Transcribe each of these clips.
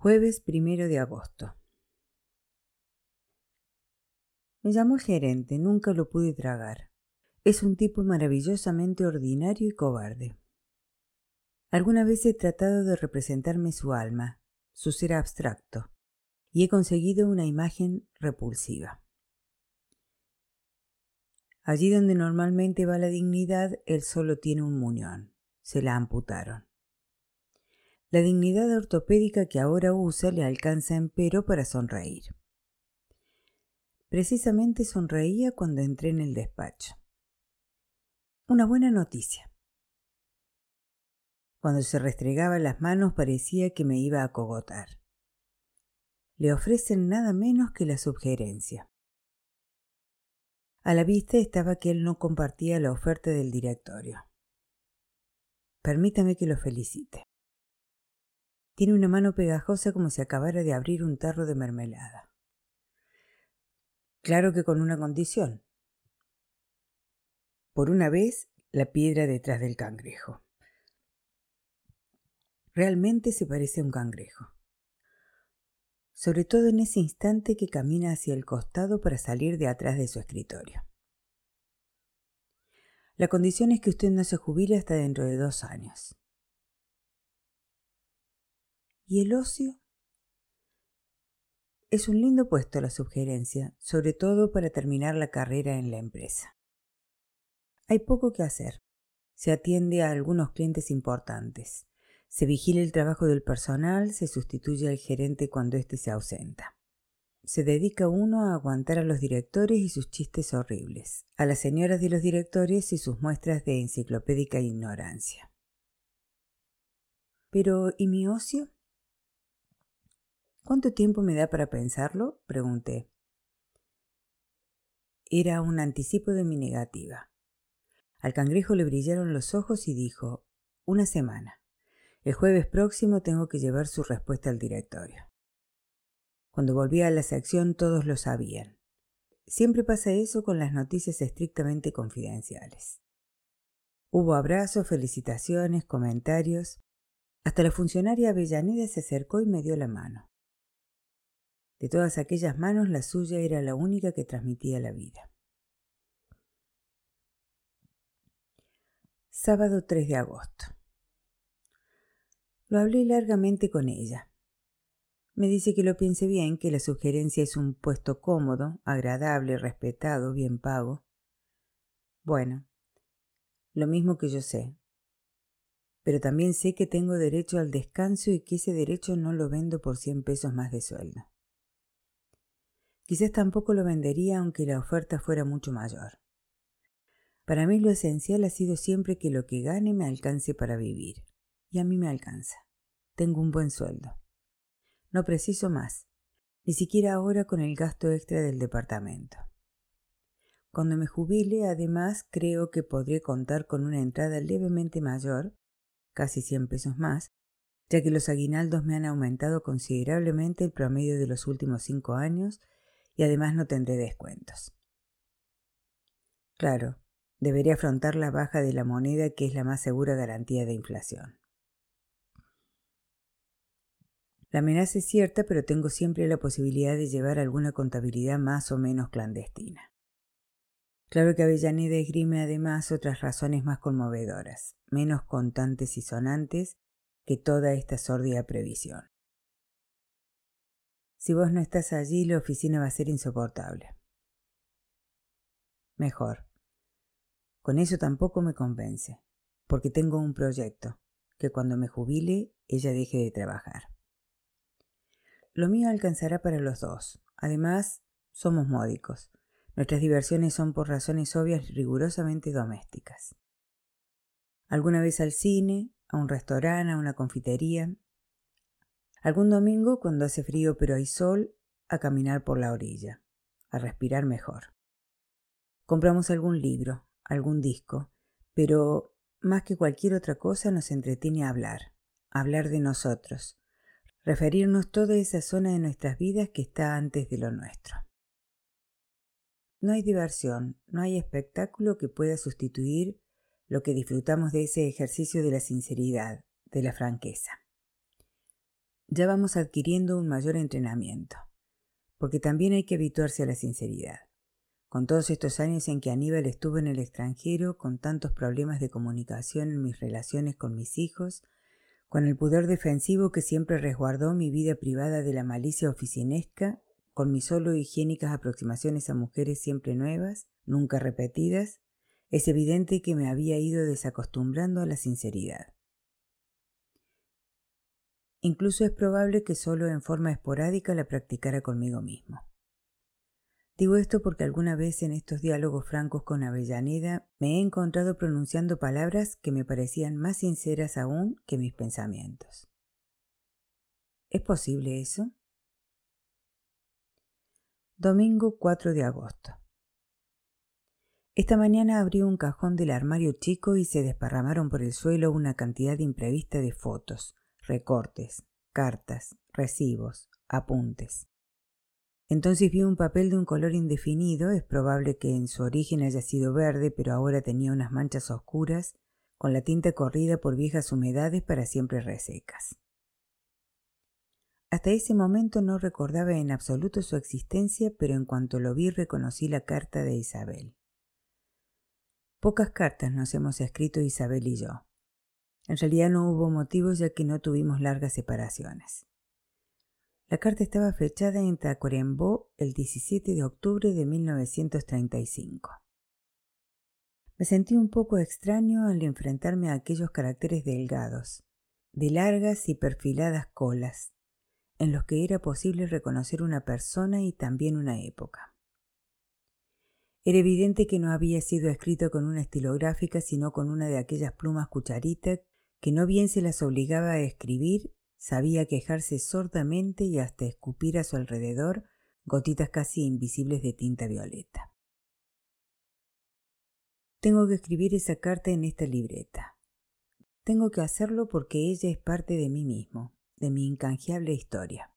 Jueves primero de agosto. Me llamó el gerente, nunca lo pude tragar. Es un tipo maravillosamente ordinario y cobarde. Alguna vez he tratado de representarme su alma, su ser abstracto, y he conseguido una imagen repulsiva. Allí donde normalmente va la dignidad, él solo tiene un muñón. Se la amputaron. La dignidad ortopédica que ahora usa le alcanza empero para sonreír. Precisamente sonreía cuando entré en el despacho. Una buena noticia. Cuando se restregaba las manos parecía que me iba a cogotar. Le ofrecen nada menos que la sugerencia. A la vista estaba que él no compartía la oferta del directorio. Permítame que lo felicite. Tiene una mano pegajosa como si acabara de abrir un tarro de mermelada. Claro que con una condición. Por una vez, la piedra detrás del cangrejo. Realmente se parece a un cangrejo. Sobre todo en ese instante que camina hacia el costado para salir de atrás de su escritorio. La condición es que usted no se jubile hasta dentro de dos años. ¿Y el ocio? Es un lindo puesto la sugerencia, sobre todo para terminar la carrera en la empresa. Hay poco que hacer. Se atiende a algunos clientes importantes. Se vigila el trabajo del personal, se sustituye al gerente cuando éste se ausenta. Se dedica uno a aguantar a los directores y sus chistes horribles, a las señoras de los directores y sus muestras de enciclopédica ignorancia. Pero, ¿y mi ocio? ¿Cuánto tiempo me da para pensarlo? pregunté. Era un anticipo de mi negativa. Al cangrejo le brillaron los ojos y dijo, una semana. El jueves próximo tengo que llevar su respuesta al directorio. Cuando volví a la sección todos lo sabían. Siempre pasa eso con las noticias estrictamente confidenciales. Hubo abrazos, felicitaciones, comentarios. Hasta la funcionaria Avellaneda se acercó y me dio la mano. De todas aquellas manos, la suya era la única que transmitía la vida. Sábado 3 de agosto. Lo hablé largamente con ella. Me dice que lo piense bien, que la sugerencia es un puesto cómodo, agradable, respetado, bien pago. Bueno, lo mismo que yo sé. Pero también sé que tengo derecho al descanso y que ese derecho no lo vendo por cien pesos más de sueldo. Quizás tampoco lo vendería aunque la oferta fuera mucho mayor. Para mí lo esencial ha sido siempre que lo que gane me alcance para vivir. Y a mí me alcanza. Tengo un buen sueldo. No preciso más, ni siquiera ahora con el gasto extra del departamento. Cuando me jubile, además, creo que podré contar con una entrada levemente mayor, casi 100 pesos más, ya que los aguinaldos me han aumentado considerablemente el promedio de los últimos cinco años y además no tendré descuentos. Claro, deberé afrontar la baja de la moneda que es la más segura garantía de inflación. La amenaza es cierta, pero tengo siempre la posibilidad de llevar alguna contabilidad más o menos clandestina. Claro que Avellaneda esgrime además otras razones más conmovedoras, menos contantes y sonantes que toda esta sórdida previsión. Si vos no estás allí, la oficina va a ser insoportable. Mejor. Con eso tampoco me convence, porque tengo un proyecto, que cuando me jubile ella deje de trabajar. Lo mío alcanzará para los dos. Además, somos módicos. Nuestras diversiones son por razones obvias rigurosamente domésticas. Alguna vez al cine, a un restaurante, a una confitería, Algún domingo, cuando hace frío pero hay sol, a caminar por la orilla, a respirar mejor. Compramos algún libro, algún disco, pero más que cualquier otra cosa nos entretiene hablar, hablar de nosotros, referirnos toda esa zona de nuestras vidas que está antes de lo nuestro. No hay diversión, no hay espectáculo que pueda sustituir lo que disfrutamos de ese ejercicio de la sinceridad, de la franqueza. Ya vamos adquiriendo un mayor entrenamiento, porque también hay que habituarse a la sinceridad. Con todos estos años en que Aníbal estuvo en el extranjero, con tantos problemas de comunicación en mis relaciones con mis hijos, con el pudor defensivo que siempre resguardó mi vida privada de la malicia oficinesca, con mis solo higiénicas aproximaciones a mujeres siempre nuevas, nunca repetidas, es evidente que me había ido desacostumbrando a la sinceridad. Incluso es probable que solo en forma esporádica la practicara conmigo mismo. Digo esto porque alguna vez en estos diálogos francos con Avellaneda me he encontrado pronunciando palabras que me parecían más sinceras aún que mis pensamientos. ¿Es posible eso? Domingo 4 de agosto. Esta mañana abrí un cajón del armario chico y se desparramaron por el suelo una cantidad imprevista de fotos, recortes, cartas, recibos, apuntes. Entonces vi un papel de un color indefinido, es probable que en su origen haya sido verde, pero ahora tenía unas manchas oscuras, con la tinta corrida por viejas humedades para siempre resecas. Hasta ese momento no recordaba en absoluto su existencia, pero en cuanto lo vi reconocí la carta de Isabel. Pocas cartas nos hemos escrito Isabel y yo. En realidad no hubo motivos ya que no tuvimos largas separaciones. La carta estaba fechada en Tacuarembó el 17 de octubre de 1935. Me sentí un poco extraño al enfrentarme a aquellos caracteres delgados, de largas y perfiladas colas, en los que era posible reconocer una persona y también una época. Era evidente que no había sido escrito con una estilográfica, sino con una de aquellas plumas cucharita que no bien se las obligaba a escribir Sabía quejarse sordamente y hasta escupir a su alrededor gotitas casi invisibles de tinta violeta. Tengo que escribir esa carta en esta libreta. Tengo que hacerlo porque ella es parte de mí mismo, de mi incanjeable historia.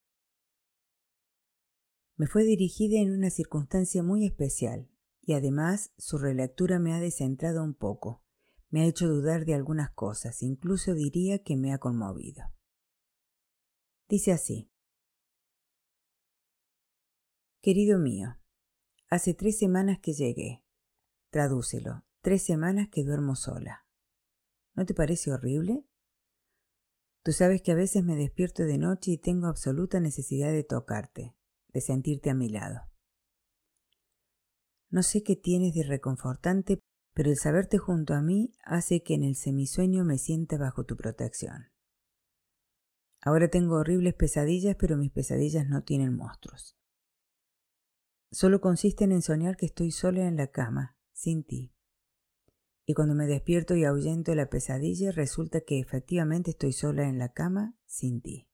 Me fue dirigida en una circunstancia muy especial, y además su relectura me ha descentrado un poco, me ha hecho dudar de algunas cosas, incluso diría que me ha conmovido. Dice así. Querido mío, hace tres semanas que llegué. Tradúcelo. Tres semanas que duermo sola. ¿No te parece horrible? Tú sabes que a veces me despierto de noche y tengo absoluta necesidad de tocarte, de sentirte a mi lado. No sé qué tienes de reconfortante, pero el saberte junto a mí hace que en el semisueño me sienta bajo tu protección. Ahora tengo horribles pesadillas, pero mis pesadillas no tienen monstruos. Solo consisten en soñar que estoy sola en la cama, sin ti. Y cuando me despierto y ahuyento la pesadilla, resulta que efectivamente estoy sola en la cama, sin ti.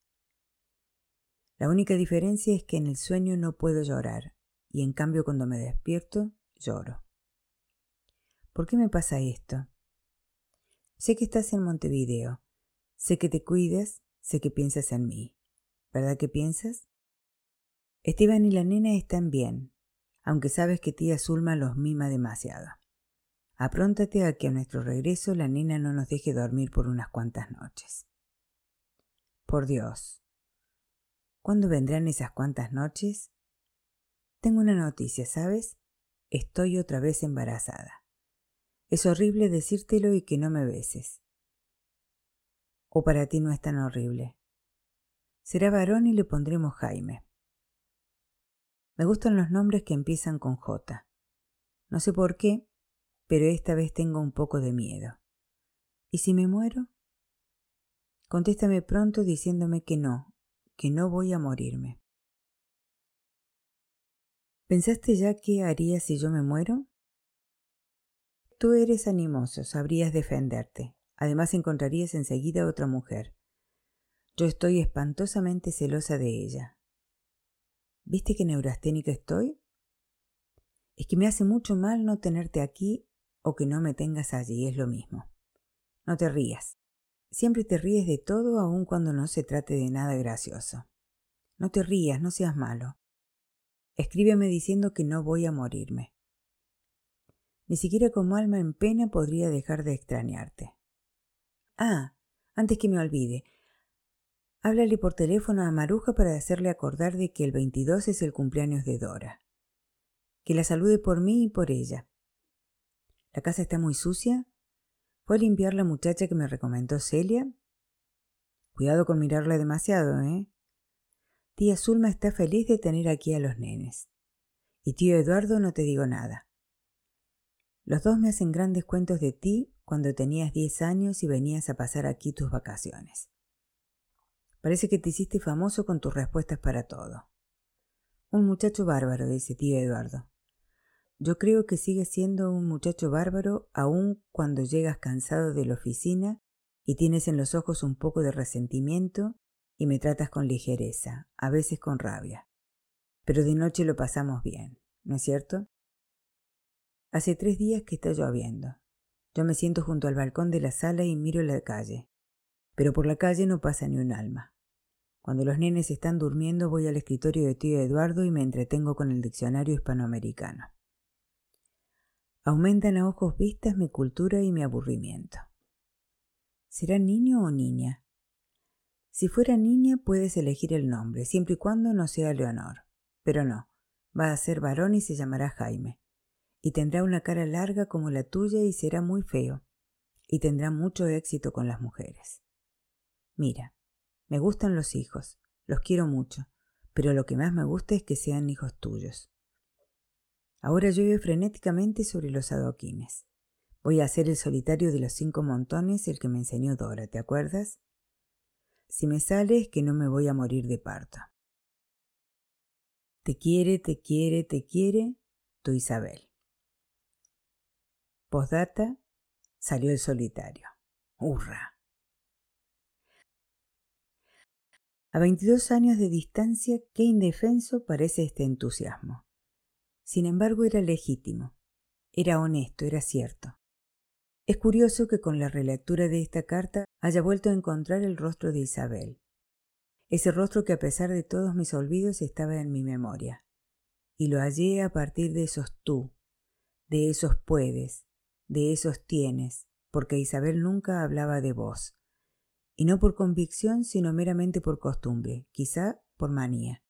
La única diferencia es que en el sueño no puedo llorar, y en cambio cuando me despierto, lloro. ¿Por qué me pasa esto? Sé que estás en Montevideo, sé que te cuidas Sé que piensas en mí. ¿Verdad que piensas? Esteban y la nena están bien, aunque sabes que tía Zulma los mima demasiado. Apróntate a que a nuestro regreso la nena no nos deje dormir por unas cuantas noches. Por Dios. ¿Cuándo vendrán esas cuantas noches? Tengo una noticia, ¿sabes? Estoy otra vez embarazada. Es horrible decírtelo y que no me beses. ¿O para ti no es tan horrible? Será varón y le pondremos Jaime. Me gustan los nombres que empiezan con J. No sé por qué, pero esta vez tengo un poco de miedo. ¿Y si me muero? Contéstame pronto diciéndome que no, que no voy a morirme. ¿Pensaste ya qué harías si yo me muero? Tú eres animoso, sabrías defenderte. Además encontrarías enseguida otra mujer. Yo estoy espantosamente celosa de ella. ¿Viste qué neurasténica estoy? Es que me hace mucho mal no tenerte aquí o que no me tengas allí, es lo mismo. No te rías. Siempre te ríes de todo aun cuando no se trate de nada gracioso. No te rías, no seas malo. Escríbeme diciendo que no voy a morirme. Ni siquiera como alma en pena podría dejar de extrañarte. Ah, antes que me olvide, Háblale por teléfono a Maruja para hacerle acordar de que el 22 es el cumpleaños de Dora. Que la salude por mí y por ella. ¿La casa está muy sucia? ¿Fue a limpiar la muchacha que me recomendó Celia? Cuidado con mirarla demasiado, ¿eh? Tía Zulma está feliz de tener aquí a los nenes. Y tío Eduardo no te digo nada. Los dos me hacen grandes cuentos de ti cuando tenías diez años y venías a pasar aquí tus vacaciones. Parece que te hiciste famoso con tus respuestas para todo. Un muchacho bárbaro, dice tío Eduardo. Yo creo que sigues siendo un muchacho bárbaro aun cuando llegas cansado de la oficina y tienes en los ojos un poco de resentimiento y me tratas con ligereza, a veces con rabia. Pero de noche lo pasamos bien, ¿no es cierto? Hace tres días que está lloviendo. Yo me siento junto al balcón de la sala y miro la calle pero por la calle no pasa ni un alma. Cuando los nenes están durmiendo voy al escritorio de tío Eduardo y me entretengo con el diccionario hispanoamericano. Aumentan a ojos vistas mi cultura y mi aburrimiento. ¿Será niño o niña? Si fuera niña puedes elegir el nombre, siempre y cuando no sea Leonor. Pero no, va a ser varón y se llamará Jaime. Y tendrá una cara larga como la tuya y será muy feo. Y tendrá mucho éxito con las mujeres. Mira, me gustan los hijos, los quiero mucho, pero lo que más me gusta es que sean hijos tuyos. Ahora llueve frenéticamente sobre los adoquines. Voy a hacer el solitario de los cinco montones, el que me enseñó Dora, ¿te acuerdas? Si me sale es que no me voy a morir de parto. Te quiere, te quiere, te quiere, tu Isabel. Postdata, salió el solitario. ¡Hurra! A 22 años de distancia, qué indefenso parece este entusiasmo. Sin embargo, era legítimo, era honesto, era cierto. Es curioso que con la relectura de esta carta haya vuelto a encontrar el rostro de Isabel. Ese rostro que a pesar de todos mis olvidos estaba en mi memoria. Y lo hallé a partir de esos tú, de esos puedes, de esos tienes, porque Isabel nunca hablaba de vos, y no por convicción, sino meramente por costumbre, quizá por manía.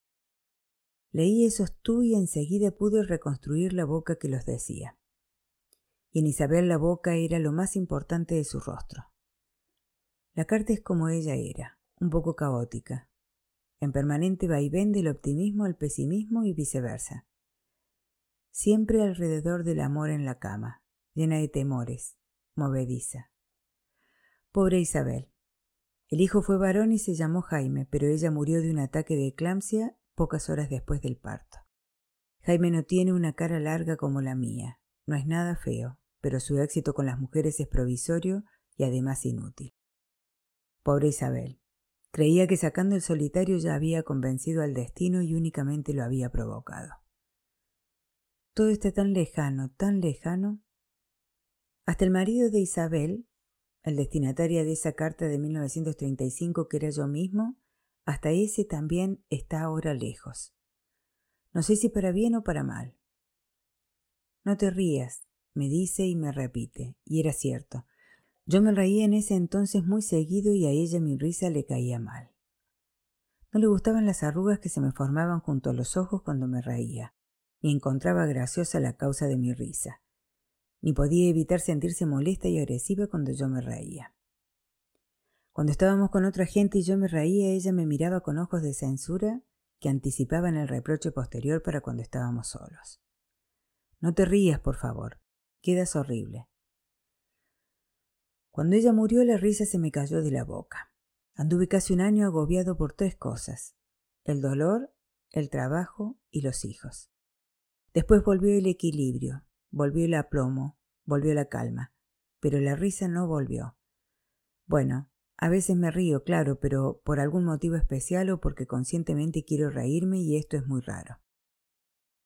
Leí esos tú y enseguida pude reconstruir la boca que los decía. Y en Isabel la boca era lo más importante de su rostro. La carta es como ella era, un poco caótica, en permanente vaivén del optimismo al pesimismo y viceversa. Siempre alrededor del amor en la cama, llena de temores, movediza. Pobre Isabel, el hijo fue varón y se llamó Jaime, pero ella murió de un ataque de eclampsia pocas horas después del parto. Jaime no tiene una cara larga como la mía, no es nada feo, pero su éxito con las mujeres es provisorio y además inútil. Pobre Isabel. Creía que sacando el solitario ya había convencido al destino y únicamente lo había provocado. Todo está tan lejano, tan lejano. Hasta el marido de Isabel, el destinatario de esa carta de 1935 que era yo mismo, hasta ese también está ahora lejos. No sé si para bien o para mal. No te rías, me dice y me repite, y era cierto. Yo me reía en ese entonces muy seguido y a ella mi risa le caía mal. No le gustaban las arrugas que se me formaban junto a los ojos cuando me reía, ni encontraba graciosa la causa de mi risa ni podía evitar sentirse molesta y agresiva cuando yo me reía. Cuando estábamos con otra gente y yo me reía, ella me miraba con ojos de censura que anticipaban el reproche posterior para cuando estábamos solos. No te rías, por favor. Quedas horrible. Cuando ella murió, la risa se me cayó de la boca. Anduve casi un año agobiado por tres cosas. El dolor, el trabajo y los hijos. Después volvió el equilibrio, Volvió el aplomo, volvió la calma, pero la risa no volvió. Bueno, a veces me río, claro, pero por algún motivo especial o porque conscientemente quiero reírme y esto es muy raro.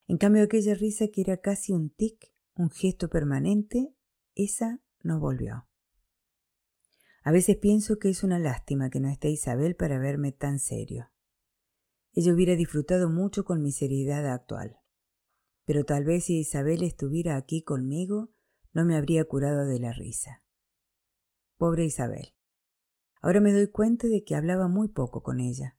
En cambio, aquella risa que era casi un tic, un gesto permanente, esa no volvió. A veces pienso que es una lástima que no esté Isabel para verme tan serio. Ella hubiera disfrutado mucho con mi seriedad actual pero tal vez si Isabel estuviera aquí conmigo, no me habría curado de la risa. Pobre Isabel. Ahora me doy cuenta de que hablaba muy poco con ella.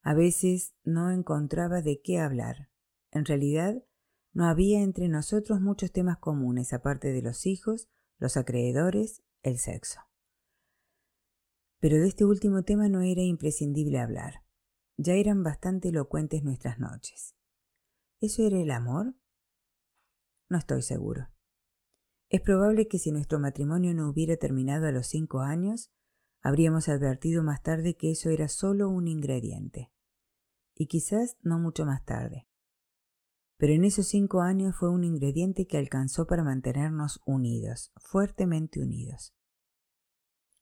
A veces no encontraba de qué hablar. En realidad, no había entre nosotros muchos temas comunes, aparte de los hijos, los acreedores, el sexo. Pero de este último tema no era imprescindible hablar. Ya eran bastante elocuentes nuestras noches. ¿Eso era el amor? No estoy seguro. Es probable que si nuestro matrimonio no hubiera terminado a los cinco años, habríamos advertido más tarde que eso era solo un ingrediente. Y quizás no mucho más tarde. Pero en esos cinco años fue un ingrediente que alcanzó para mantenernos unidos, fuertemente unidos.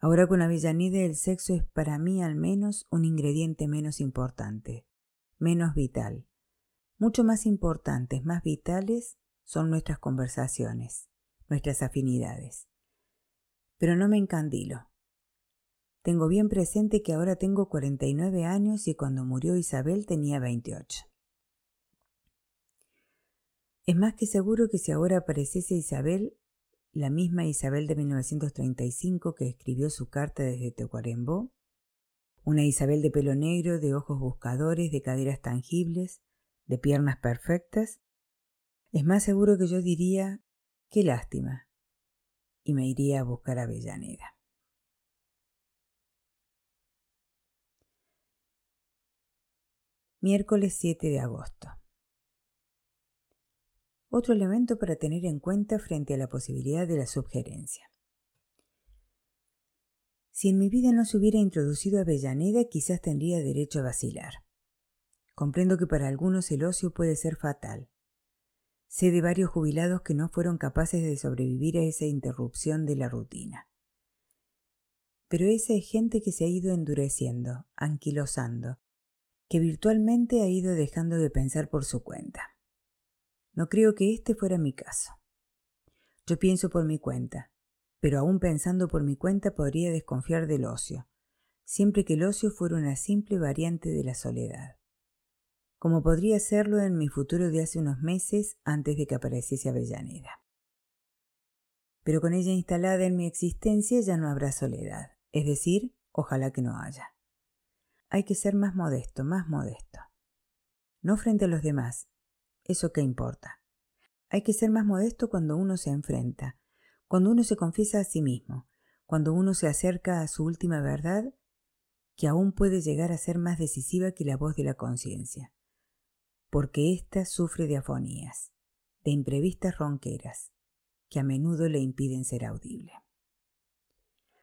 Ahora con Avellaneda el sexo es para mí al menos un ingrediente menos importante, menos vital. Mucho más importantes, más vitales son nuestras conversaciones, nuestras afinidades. Pero no me encandilo. Tengo bien presente que ahora tengo 49 años y cuando murió Isabel tenía 28. Es más que seguro que si ahora apareciese Isabel, la misma Isabel de 1935 que escribió su carta desde Tecuarembó, una Isabel de pelo negro, de ojos buscadores, de caderas tangibles, de piernas perfectas, es más seguro que yo diría, qué lástima, y me iría a buscar a Avellaneda. Miércoles 7 de agosto. Otro elemento para tener en cuenta frente a la posibilidad de la subgerencia. Si en mi vida no se hubiera introducido Avellaneda, quizás tendría derecho a vacilar. Comprendo que para algunos el ocio puede ser fatal. Sé de varios jubilados que no fueron capaces de sobrevivir a esa interrupción de la rutina. Pero esa es gente que se ha ido endureciendo, anquilosando, que virtualmente ha ido dejando de pensar por su cuenta. No creo que este fuera mi caso. Yo pienso por mi cuenta, pero aún pensando por mi cuenta podría desconfiar del ocio, siempre que el ocio fuera una simple variante de la soledad como podría serlo en mi futuro de hace unos meses antes de que apareciese Avellaneda. Pero con ella instalada en mi existencia ya no habrá soledad, es decir, ojalá que no haya. Hay que ser más modesto, más modesto. No frente a los demás, eso qué importa. Hay que ser más modesto cuando uno se enfrenta, cuando uno se confiesa a sí mismo, cuando uno se acerca a su última verdad, que aún puede llegar a ser más decisiva que la voz de la conciencia porque ésta sufre de afonías, de imprevistas ronqueras, que a menudo le impiden ser audible.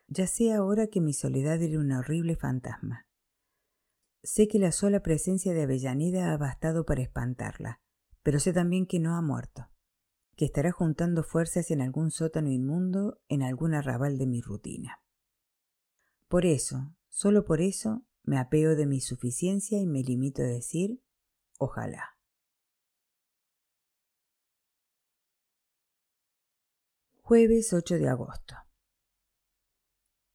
Ya sé ahora que mi soledad era un horrible fantasma. Sé que la sola presencia de Avellaneda ha bastado para espantarla, pero sé también que no ha muerto, que estará juntando fuerzas en algún sótano inmundo, en algún arrabal de mi rutina. Por eso, solo por eso, me apeo de mi suficiencia y me limito a decir Ojalá. Jueves 8 de agosto.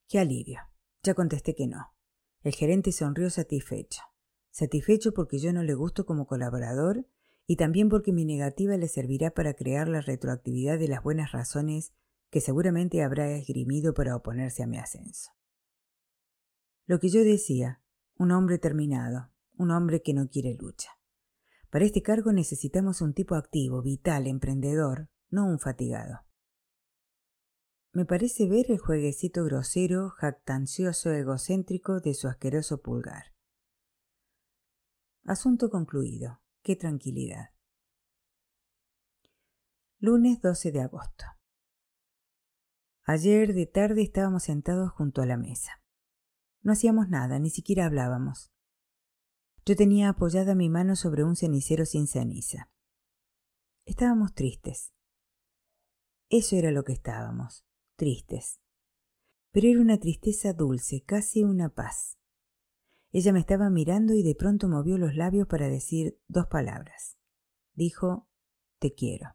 Qué alivio. Ya contesté que no. El gerente sonrió satisfecho. Satisfecho porque yo no le gusto como colaborador y también porque mi negativa le servirá para crear la retroactividad de las buenas razones que seguramente habrá esgrimido para oponerse a mi ascenso. Lo que yo decía, un hombre terminado, un hombre que no quiere lucha. Para este cargo necesitamos un tipo activo, vital, emprendedor, no un fatigado. Me parece ver el jueguecito grosero, jactancioso, egocéntrico de su asqueroso pulgar. Asunto concluido. Qué tranquilidad. Lunes 12 de agosto. Ayer de tarde estábamos sentados junto a la mesa. No hacíamos nada, ni siquiera hablábamos. Yo tenía apoyada mi mano sobre un cenicero sin ceniza. Estábamos tristes. Eso era lo que estábamos, tristes. Pero era una tristeza dulce, casi una paz. Ella me estaba mirando y de pronto movió los labios para decir dos palabras. Dijo, te quiero.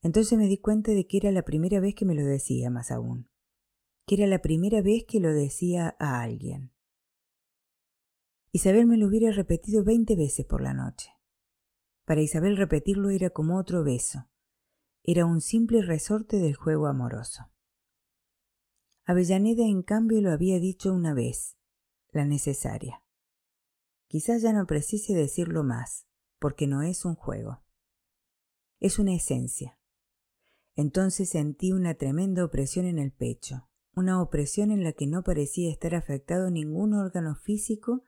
Entonces me di cuenta de que era la primera vez que me lo decía más aún, que era la primera vez que lo decía a alguien. Isabel me lo hubiera repetido veinte veces por la noche. Para Isabel repetirlo era como otro beso, era un simple resorte del juego amoroso. Avellaneda, en cambio, lo había dicho una vez, la necesaria. Quizás ya no precise decirlo más, porque no es un juego. Es una esencia. Entonces sentí una tremenda opresión en el pecho, una opresión en la que no parecía estar afectado ningún órgano físico,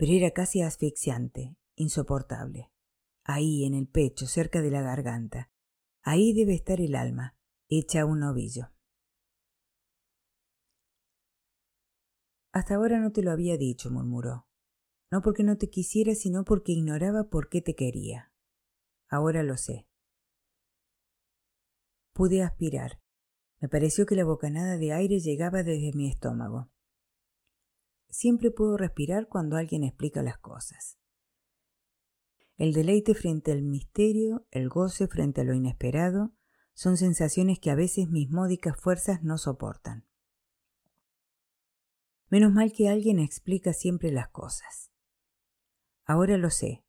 pero era casi asfixiante, insoportable. Ahí, en el pecho, cerca de la garganta. Ahí debe estar el alma, hecha un ovillo. Hasta ahora no te lo había dicho, murmuró. No porque no te quisiera, sino porque ignoraba por qué te quería. Ahora lo sé. Pude aspirar. Me pareció que la bocanada de aire llegaba desde mi estómago. Siempre puedo respirar cuando alguien explica las cosas. El deleite frente al misterio, el goce frente a lo inesperado, son sensaciones que a veces mis módicas fuerzas no soportan. Menos mal que alguien explica siempre las cosas. Ahora lo sé.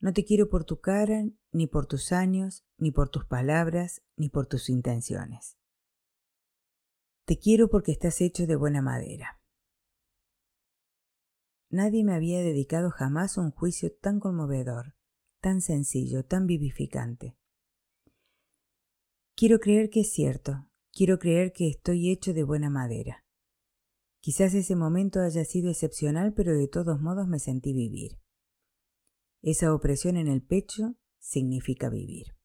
No te quiero por tu cara, ni por tus años, ni por tus palabras, ni por tus intenciones. Te quiero porque estás hecho de buena madera. Nadie me había dedicado jamás un juicio tan conmovedor, tan sencillo, tan vivificante. Quiero creer que es cierto, quiero creer que estoy hecho de buena madera. Quizás ese momento haya sido excepcional, pero de todos modos me sentí vivir. Esa opresión en el pecho significa vivir.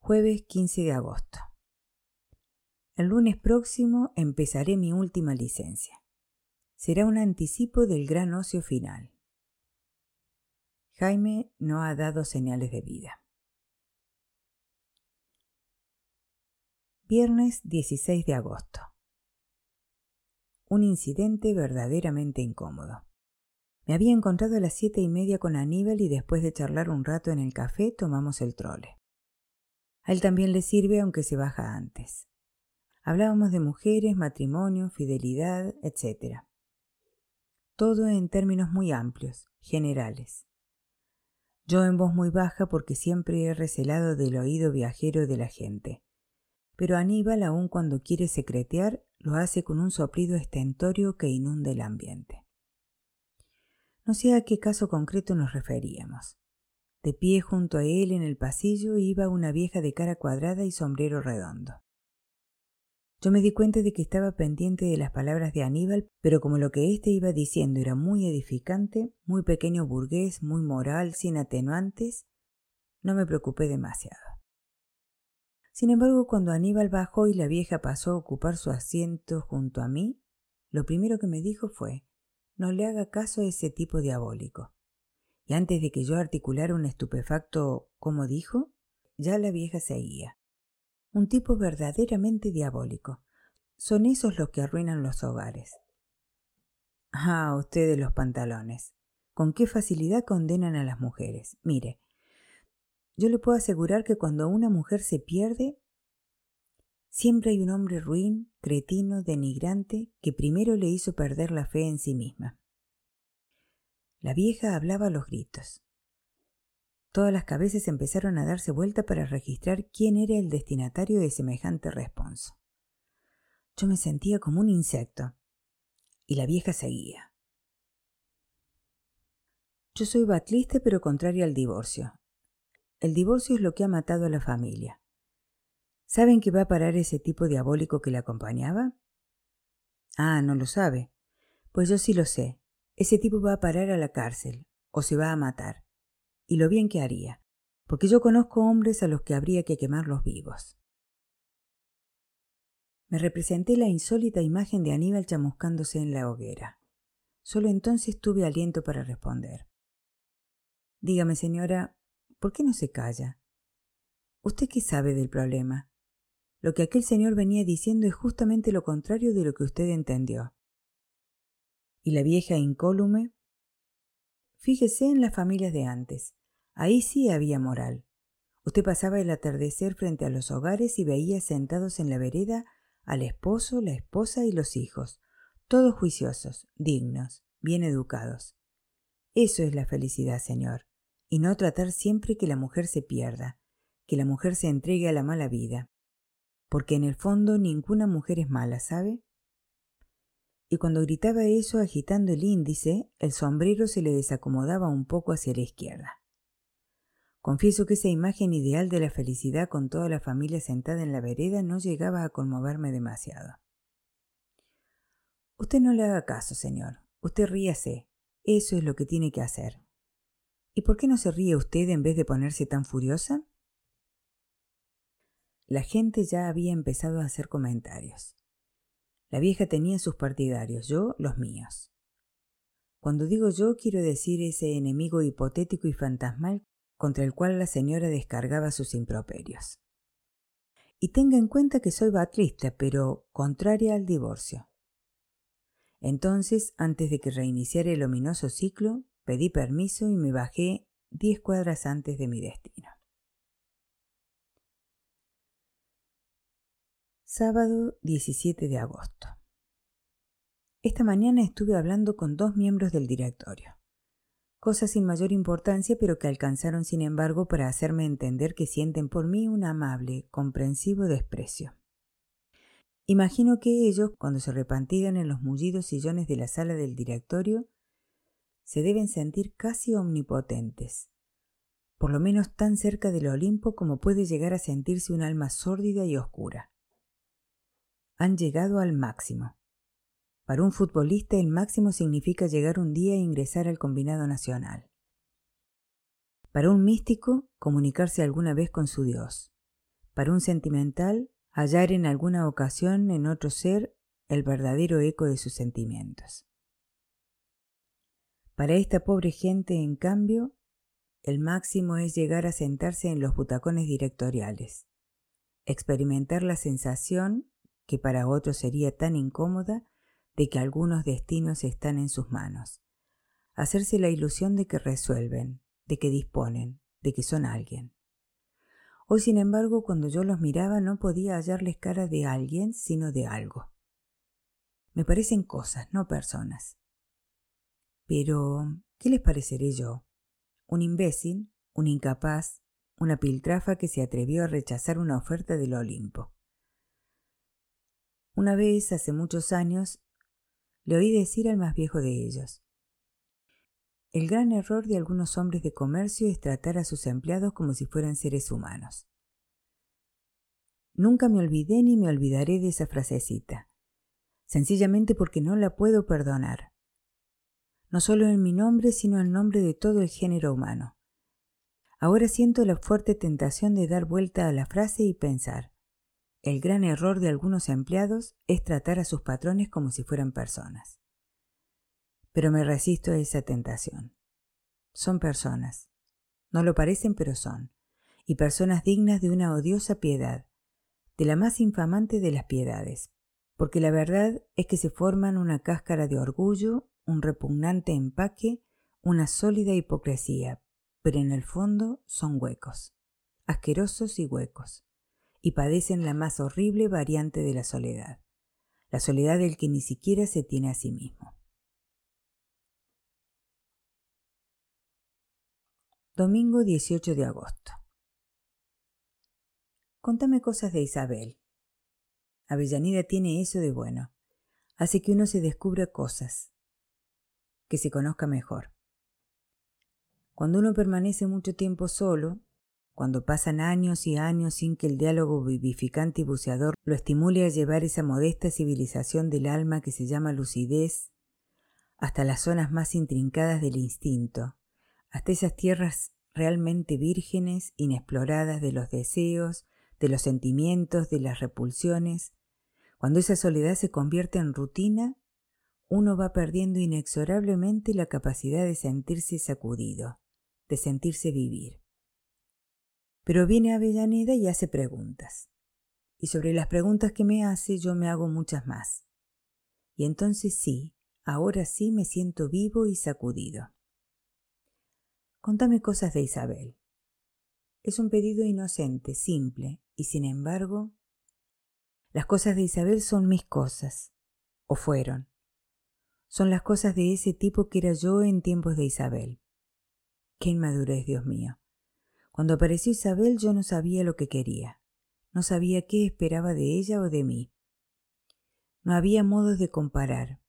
Jueves 15 de agosto. El lunes próximo empezaré mi última licencia. Será un anticipo del gran ocio final. Jaime no ha dado señales de vida. Viernes 16 de agosto. Un incidente verdaderamente incómodo. Me había encontrado a las siete y media con Aníbal y después de charlar un rato en el café tomamos el trole. A él también le sirve aunque se baja antes. Hablábamos de mujeres, matrimonio, fidelidad, etc. Todo en términos muy amplios, generales. Yo en voz muy baja porque siempre he recelado del oído viajero de la gente pero Aníbal, aun cuando quiere secretear, lo hace con un soplido estentorio que inunda el ambiente. No sé a qué caso concreto nos referíamos. De pie junto a él en el pasillo iba una vieja de cara cuadrada y sombrero redondo. Yo me di cuenta de que estaba pendiente de las palabras de Aníbal, pero como lo que éste iba diciendo era muy edificante, muy pequeño burgués, muy moral, sin atenuantes, no me preocupé demasiado. Sin embargo, cuando Aníbal bajó y la vieja pasó a ocupar su asiento junto a mí, lo primero que me dijo fue no le haga caso a ese tipo diabólico. Y antes de que yo articulara un estupefacto como dijo, ya la vieja seguía. Un tipo verdaderamente diabólico. Son esos los que arruinan los hogares. Ah, ustedes los pantalones. Con qué facilidad condenan a las mujeres. Mire, yo le puedo asegurar que cuando una mujer se pierde, siempre hay un hombre ruin, cretino, denigrante, que primero le hizo perder la fe en sí misma. La vieja hablaba a los gritos. Todas las cabezas empezaron a darse vuelta para registrar quién era el destinatario de semejante responso. Yo me sentía como un insecto, y la vieja seguía. Yo soy batlista pero contraria al divorcio, el divorcio es lo que ha matado a la familia. ¿Saben que va a parar ese tipo diabólico que le acompañaba? Ah, no lo sabe. Pues yo sí lo sé. Ese tipo va a parar a la cárcel, o se va a matar. Y lo bien que haría, porque yo conozco hombres a los que habría que quemarlos vivos. Me representé la insólita imagen de Aníbal chamuscándose en la hoguera. Solo entonces tuve aliento para responder. Dígame, señora, ¿Por qué no se calla? ¿Usted qué sabe del problema? Lo que aquel señor venía diciendo es justamente lo contrario de lo que usted entendió. ¿Y la vieja incólume? Fíjese en las familias de antes. Ahí sí había moral. Usted pasaba el atardecer frente a los hogares y veía sentados en la vereda al esposo, la esposa y los hijos, todos juiciosos, dignos, bien educados. Eso es la felicidad, señor y no tratar siempre que la mujer se pierda, que la mujer se entregue a la mala vida, porque en el fondo ninguna mujer es mala, ¿sabe? Y cuando gritaba eso agitando el índice, el sombrero se le desacomodaba un poco hacia la izquierda. Confieso que esa imagen ideal de la felicidad con toda la familia sentada en la vereda no llegaba a conmoverme demasiado. Usted no le haga caso, señor. Usted ríase. Eso es lo que tiene que hacer. ¿Y por qué no se ríe usted en vez de ponerse tan furiosa? La gente ya había empezado a hacer comentarios. La vieja tenía sus partidarios, yo los míos. Cuando digo yo quiero decir ese enemigo hipotético y fantasmal contra el cual la señora descargaba sus improperios. Y tenga en cuenta que soy batrista, pero contraria al divorcio. Entonces, antes de que reiniciara el ominoso ciclo, pedí permiso y me bajé diez cuadras antes de mi destino. Sábado 17 de agosto. Esta mañana estuve hablando con dos miembros del directorio. Cosas sin mayor importancia, pero que alcanzaron sin embargo para hacerme entender que sienten por mí un amable, comprensivo desprecio. Imagino que ellos, cuando se repantigan en los mullidos sillones de la sala del directorio, se deben sentir casi omnipotentes, por lo menos tan cerca del Olimpo como puede llegar a sentirse un alma sórdida y oscura. Han llegado al máximo. Para un futbolista el máximo significa llegar un día a ingresar al combinado nacional. Para un místico, comunicarse alguna vez con su Dios. Para un sentimental, hallar en alguna ocasión en otro ser el verdadero eco de sus sentimientos. Para esta pobre gente, en cambio, el máximo es llegar a sentarse en los butacones directoriales, experimentar la sensación, que para otros sería tan incómoda, de que algunos destinos están en sus manos, hacerse la ilusión de que resuelven, de que disponen, de que son alguien. Hoy, sin embargo, cuando yo los miraba no podía hallarles cara de alguien, sino de algo. Me parecen cosas, no personas. Pero, ¿qué les pareceré yo? Un imbécil, un incapaz, una piltrafa que se atrevió a rechazar una oferta del Olimpo. Una vez, hace muchos años, le oí decir al más viejo de ellos, el gran error de algunos hombres de comercio es tratar a sus empleados como si fueran seres humanos. Nunca me olvidé ni me olvidaré de esa frasecita, sencillamente porque no la puedo perdonar. No solo en mi nombre, sino en nombre de todo el género humano. Ahora siento la fuerte tentación de dar vuelta a la frase y pensar, el gran error de algunos empleados es tratar a sus patrones como si fueran personas pero me resisto a esa tentación. Son personas. No lo parecen, pero son. Y personas dignas de una odiosa piedad, de la más infamante de las piedades, porque la verdad es que se forman una cáscara de orgullo, un repugnante empaque, una sólida hipocresía, pero en el fondo son huecos, asquerosos y huecos, y padecen la más horrible variante de la soledad, la soledad del que ni siquiera se tiene a sí mismo. Domingo 18 de agosto. Contame cosas de Isabel. Avellanida tiene eso de bueno. Hace que uno se descubra cosas, que se conozca mejor. Cuando uno permanece mucho tiempo solo, cuando pasan años y años sin que el diálogo vivificante y buceador lo estimule a llevar esa modesta civilización del alma que se llama lucidez hasta las zonas más intrincadas del instinto, hasta esas tierras realmente vírgenes, inexploradas de los deseos, de los sentimientos, de las repulsiones, cuando esa soledad se convierte en rutina, uno va perdiendo inexorablemente la capacidad de sentirse sacudido, de sentirse vivir. Pero viene Avellaneda y hace preguntas. Y sobre las preguntas que me hace yo me hago muchas más. Y entonces sí, ahora sí me siento vivo y sacudido. Contame cosas de Isabel. Es un pedido inocente, simple, y sin embargo, las cosas de Isabel son mis cosas, o fueron. Son las cosas de ese tipo que era yo en tiempos de Isabel. Qué inmadurez, Dios mío. Cuando apareció Isabel yo no sabía lo que quería. No sabía qué esperaba de ella o de mí. No había modos de comparar,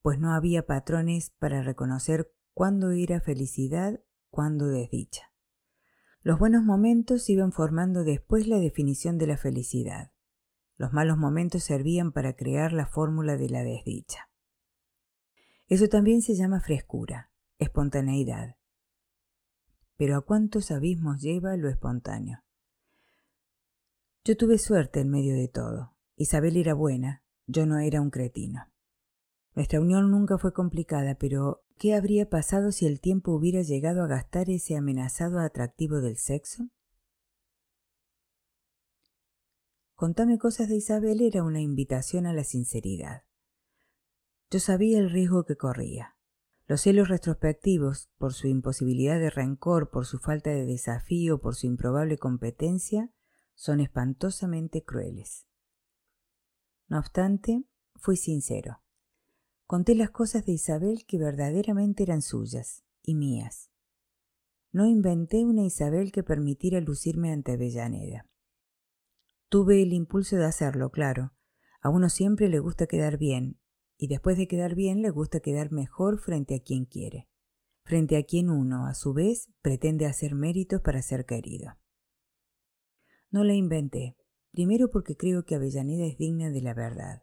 pues no había patrones para reconocer cuándo era felicidad, cuándo desdicha. Los buenos momentos iban formando después la definición de la felicidad. Los malos momentos servían para crear la fórmula de la desdicha. Eso también se llama frescura, espontaneidad. Pero ¿a cuántos abismos lleva lo espontáneo? Yo tuve suerte en medio de todo. Isabel era buena, yo no era un cretino. Nuestra unión nunca fue complicada, pero ¿qué habría pasado si el tiempo hubiera llegado a gastar ese amenazado atractivo del sexo? Contame cosas de Isabel era una invitación a la sinceridad. Yo sabía el riesgo que corría. Los celos retrospectivos, por su imposibilidad de rencor, por su falta de desafío, por su improbable competencia, son espantosamente crueles. No obstante, fui sincero. Conté las cosas de Isabel que verdaderamente eran suyas y mías. No inventé una Isabel que permitiera lucirme ante Avellaneda. Tuve el impulso de hacerlo, claro. A uno siempre le gusta quedar bien, y después de quedar bien le gusta quedar mejor frente a quien quiere, frente a quien uno, a su vez, pretende hacer méritos para ser querido. No la inventé, primero porque creo que Avellaneda es digna de la verdad,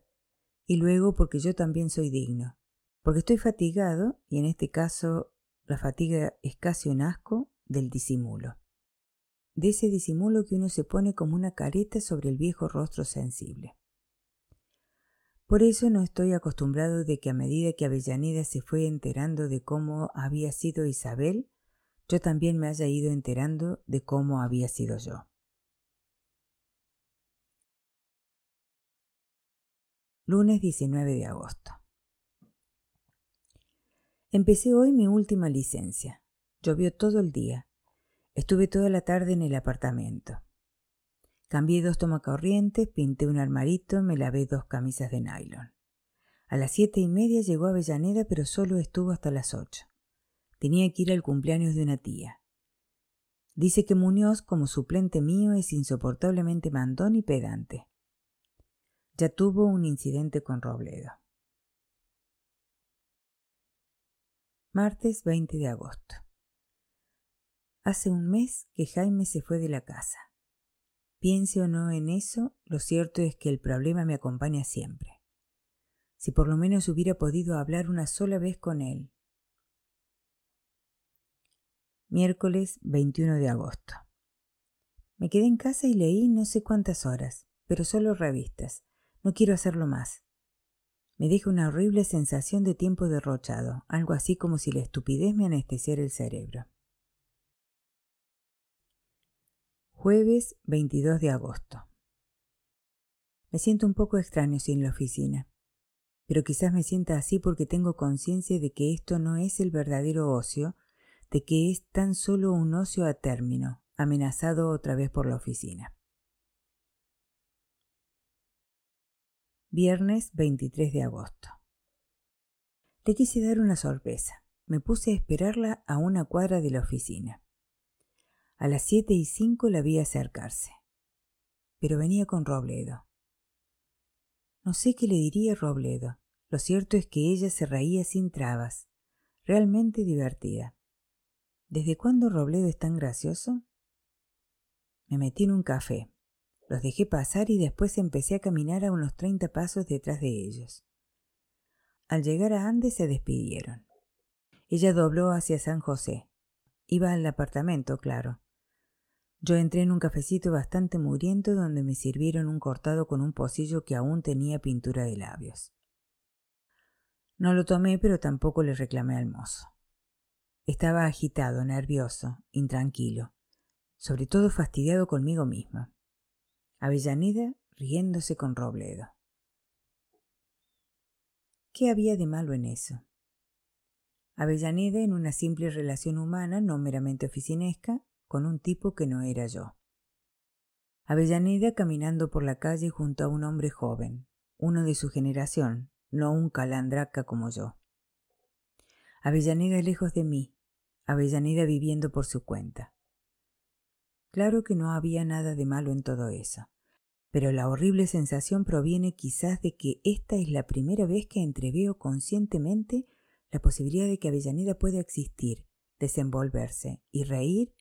y luego porque yo también soy digno, porque estoy fatigado, y en este caso la fatiga es casi un asco, del disimulo de ese disimulo que uno se pone como una careta sobre el viejo rostro sensible. Por eso no estoy acostumbrado de que a medida que Avellaneda se fue enterando de cómo había sido Isabel, yo también me haya ido enterando de cómo había sido yo. Lunes 19 de agosto. Empecé hoy mi última licencia. Llovió todo el día Estuve toda la tarde en el apartamento. Cambié dos tomacorrientes, pinté un armarito, me lavé dos camisas de nylon. A las siete y media llegó Avellaneda, pero solo estuvo hasta las ocho. Tenía que ir al cumpleaños de una tía. Dice que Muñoz, como suplente mío, es insoportablemente mandón y pedante. Ya tuvo un incidente con Robledo. Martes 20 de agosto. Hace un mes que Jaime se fue de la casa. Piense o no en eso, lo cierto es que el problema me acompaña siempre. Si por lo menos hubiera podido hablar una sola vez con él. Miércoles 21 de agosto. Me quedé en casa y leí no sé cuántas horas, pero solo revistas. No quiero hacerlo más. Me deja una horrible sensación de tiempo derrochado, algo así como si la estupidez me anestesiara el cerebro. Jueves 22 de agosto. Me siento un poco extraño sin la oficina, pero quizás me sienta así porque tengo conciencia de que esto no es el verdadero ocio, de que es tan solo un ocio a término, amenazado otra vez por la oficina. Viernes 23 de agosto. Le quise dar una sorpresa. Me puse a esperarla a una cuadra de la oficina. A las siete y cinco la vi acercarse. Pero venía con Robledo. No sé qué le diría Robledo. Lo cierto es que ella se reía sin trabas, realmente divertida. ¿Desde cuándo Robledo es tan gracioso? Me metí en un café. Los dejé pasar y después empecé a caminar a unos treinta pasos detrás de ellos. Al llegar a Andes se despidieron. Ella dobló hacia San José. Iba al apartamento, claro. Yo entré en un cafecito bastante muriento donde me sirvieron un cortado con un pocillo que aún tenía pintura de labios. No lo tomé, pero tampoco le reclamé al mozo. Estaba agitado, nervioso, intranquilo, sobre todo fastidiado conmigo mismo. Avellaneda riéndose con Robledo. ¿Qué había de malo en eso? Avellaneda, en una simple relación humana, no meramente oficinesca, con un tipo que no era yo. Avellaneda caminando por la calle junto a un hombre joven, uno de su generación, no un calandraca como yo. Avellaneda lejos de mí, Avellaneda viviendo por su cuenta. Claro que no había nada de malo en todo eso. pero la horrible sensación proviene quizás de que esta es la primera vez que entreveo conscientemente la posibilidad de que Avellaneda pueda existir, desenvolverse y reír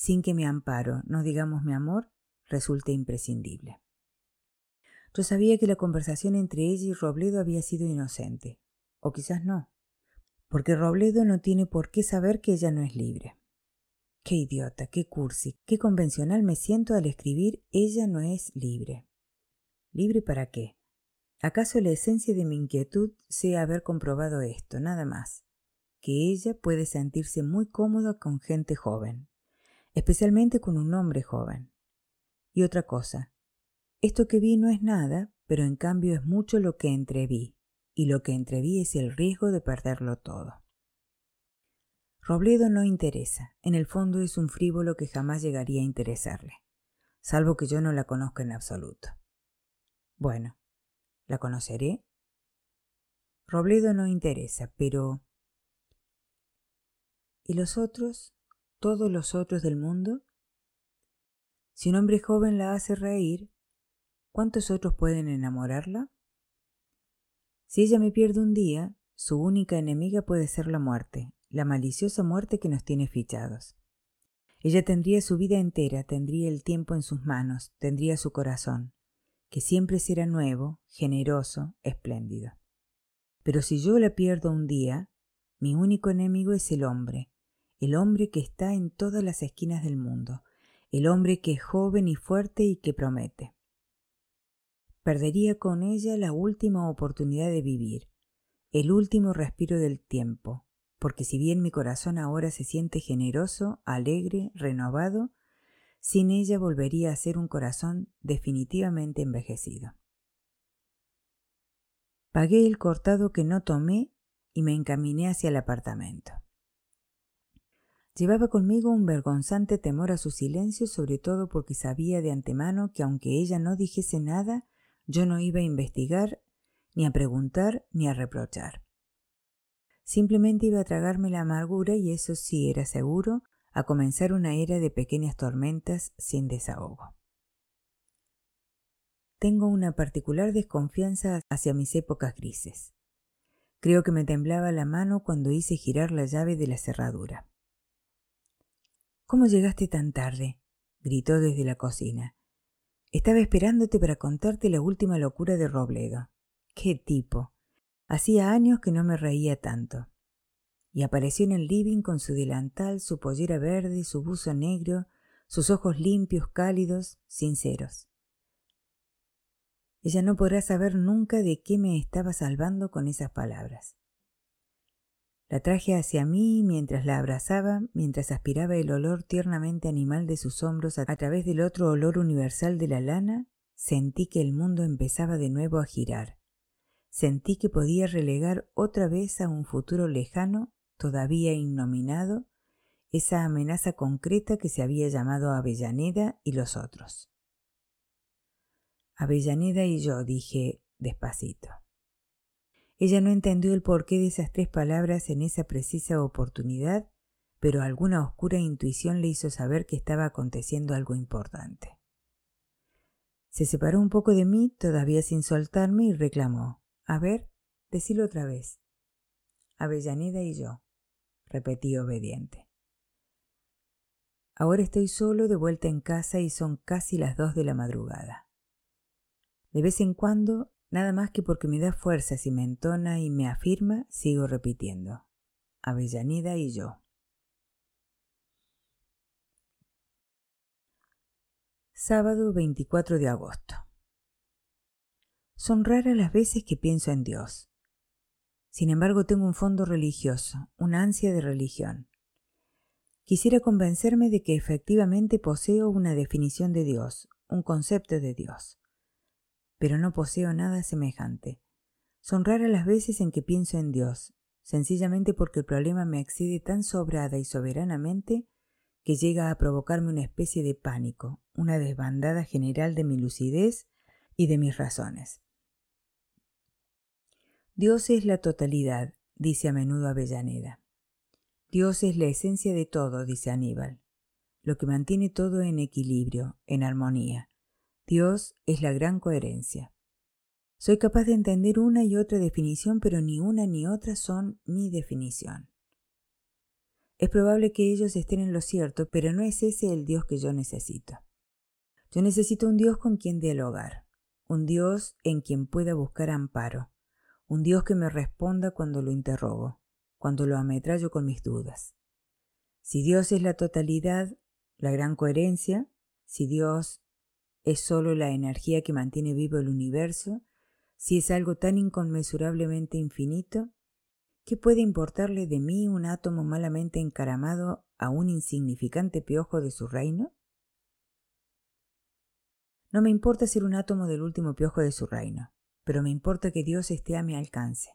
sin que mi amparo, no digamos mi amor, resulte imprescindible. Yo sabía que la conversación entre ella y Robledo había sido inocente, o quizás no, porque Robledo no tiene por qué saber que ella no es libre. Qué idiota, qué cursi, qué convencional me siento al escribir ella no es libre. ¿Libre para qué? ¿Acaso la esencia de mi inquietud sea haber comprobado esto, nada más? Que ella puede sentirse muy cómoda con gente joven, especialmente con un hombre joven. Y otra cosa, esto que vi no es nada, pero en cambio es mucho lo que entreví, y lo que entreví es el riesgo de perderlo todo. Robledo no interesa, en el fondo es un frívolo que jamás llegaría a interesarle, salvo que yo no la conozca en absoluto. Bueno, ¿La conoceré? Robledo no interesa, pero... ¿Y los otros? ¿Todos los otros del mundo? Si un hombre joven la hace reír, ¿cuántos otros pueden enamorarla? Si ella me pierde un día, su única enemiga puede ser la muerte, la maliciosa muerte que nos tiene fichados. Ella tendría su vida entera, tendría el tiempo en sus manos, tendría su corazón que siempre será nuevo, generoso, espléndido. Pero si yo la pierdo un día, mi único enemigo es el hombre, el hombre que está en todas las esquinas del mundo, el hombre que es joven y fuerte y que promete. Perdería con ella la última oportunidad de vivir, el último respiro del tiempo, porque si bien mi corazón ahora se siente generoso, alegre, renovado, sin ella volvería a ser un corazón definitivamente envejecido. Pagué el cortado que no tomé y me encaminé hacia el apartamento. Llevaba conmigo un vergonzante temor a su silencio, sobre todo porque sabía de antemano que aunque ella no dijese nada, yo no iba a investigar, ni a preguntar, ni a reprochar. Simplemente iba a tragarme la amargura y eso sí era seguro, a comenzar una era de pequeñas tormentas sin desahogo. Tengo una particular desconfianza hacia mis épocas grises. Creo que me temblaba la mano cuando hice girar la llave de la cerradura. ¿Cómo llegaste tan tarde? gritó desde la cocina. Estaba esperándote para contarte la última locura de Robledo. ¡Qué tipo! Hacía años que no me reía tanto y apareció en el living con su delantal, su pollera verde, su buzo negro, sus ojos limpios, cálidos, sinceros. Ella no podrá saber nunca de qué me estaba salvando con esas palabras. La traje hacia mí mientras la abrazaba, mientras aspiraba el olor tiernamente animal de sus hombros a través del otro olor universal de la lana, sentí que el mundo empezaba de nuevo a girar. Sentí que podía relegar otra vez a un futuro lejano todavía innominado, esa amenaza concreta que se había llamado Avellaneda y los otros. Avellaneda y yo, dije despacito. Ella no entendió el porqué de esas tres palabras en esa precisa oportunidad, pero alguna oscura intuición le hizo saber que estaba aconteciendo algo importante. Se separó un poco de mí, todavía sin soltarme, y reclamó A ver, decilo otra vez. Avellaneda y yo repetí obediente. Ahora estoy solo de vuelta en casa y son casi las dos de la madrugada. De vez en cuando, nada más que porque me da fuerzas y me entona y me afirma, sigo repitiendo. Avellaneda y yo. Sábado 24 de agosto. Son raras las veces que pienso en Dios. Sin embargo, tengo un fondo religioso, una ansia de religión. Quisiera convencerme de que efectivamente poseo una definición de Dios, un concepto de Dios. Pero no poseo nada semejante. Son raras las veces en que pienso en Dios, sencillamente porque el problema me excede tan sobrada y soberanamente que llega a provocarme una especie de pánico, una desbandada general de mi lucidez y de mis razones. Dios es la totalidad, dice a menudo Avellaneda. Dios es la esencia de todo, dice Aníbal, lo que mantiene todo en equilibrio, en armonía, Dios es la gran coherencia. Soy capaz de entender una y otra definición, pero ni una ni otra son mi definición. Es probable que ellos estén en lo cierto, pero no es ese el Dios que yo necesito. Yo necesito un Dios con quien dialogar, un Dios en quien pueda buscar amparo, un Dios que me responda cuando lo interrogo, cuando lo ametrallo con mis dudas. Si Dios es la totalidad, la gran coherencia, si Dios es solo la energía que mantiene vivo el universo, si es algo tan inconmensurablemente infinito, ¿qué puede importarle de mí un átomo malamente encaramado a un insignificante piojo de su reino? No me importa ser un átomo del último piojo de su reino, pero me importa que Dios esté a mi alcance.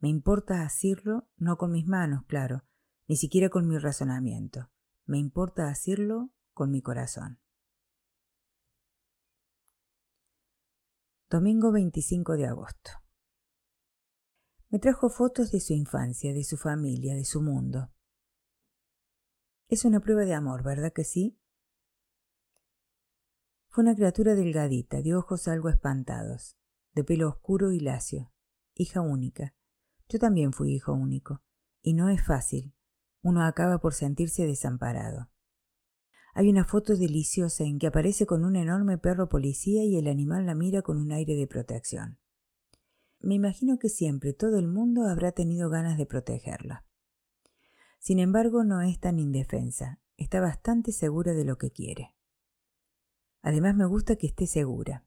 Me importa asirlo no con mis manos, claro, ni siquiera con mi razonamiento. Me importa asirlo con mi corazón. Domingo 25 de agosto. Me trajo fotos de su infancia, de su familia, de su mundo. Es una prueba de amor, ¿verdad que sí? Fue una criatura delgadita, de ojos algo espantados, de pelo oscuro y lacio, hija única. Yo también fui hijo único, y no es fácil. Uno acaba por sentirse desamparado. Hay una foto deliciosa en que aparece con un enorme perro policía y el animal la mira con un aire de protección. Me imagino que siempre todo el mundo habrá tenido ganas de protegerla. Sin embargo, no es tan indefensa, está bastante segura de lo que quiere. Además me gusta que esté segura.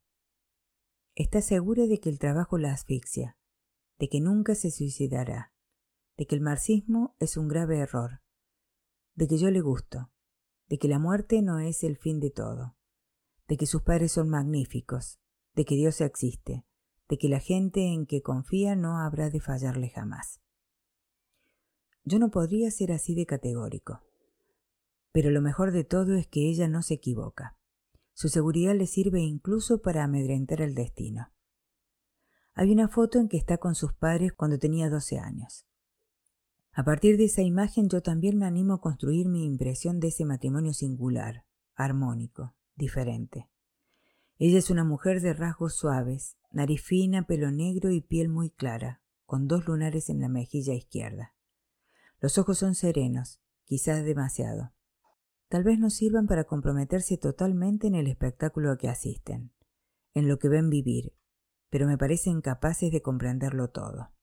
Está segura de que el trabajo la asfixia, de que nunca se suicidará, de que el marxismo es un grave error, de que yo le gusto, de que la muerte no es el fin de todo, de que sus padres son magníficos, de que Dios existe, de que la gente en que confía no habrá de fallarle jamás. Yo no podría ser así de categórico, pero lo mejor de todo es que ella no se equivoca. Su seguridad le sirve incluso para amedrentar el destino. Hay una foto en que está con sus padres cuando tenía 12 años. A partir de esa imagen yo también me animo a construir mi impresión de ese matrimonio singular, armónico, diferente. Ella es una mujer de rasgos suaves, nariz fina, pelo negro y piel muy clara, con dos lunares en la mejilla izquierda. Los ojos son serenos, quizás demasiado. Tal vez no sirvan para comprometerse totalmente en el espectáculo a que asisten, en lo que ven vivir, pero me parecen capaces de comprenderlo todo.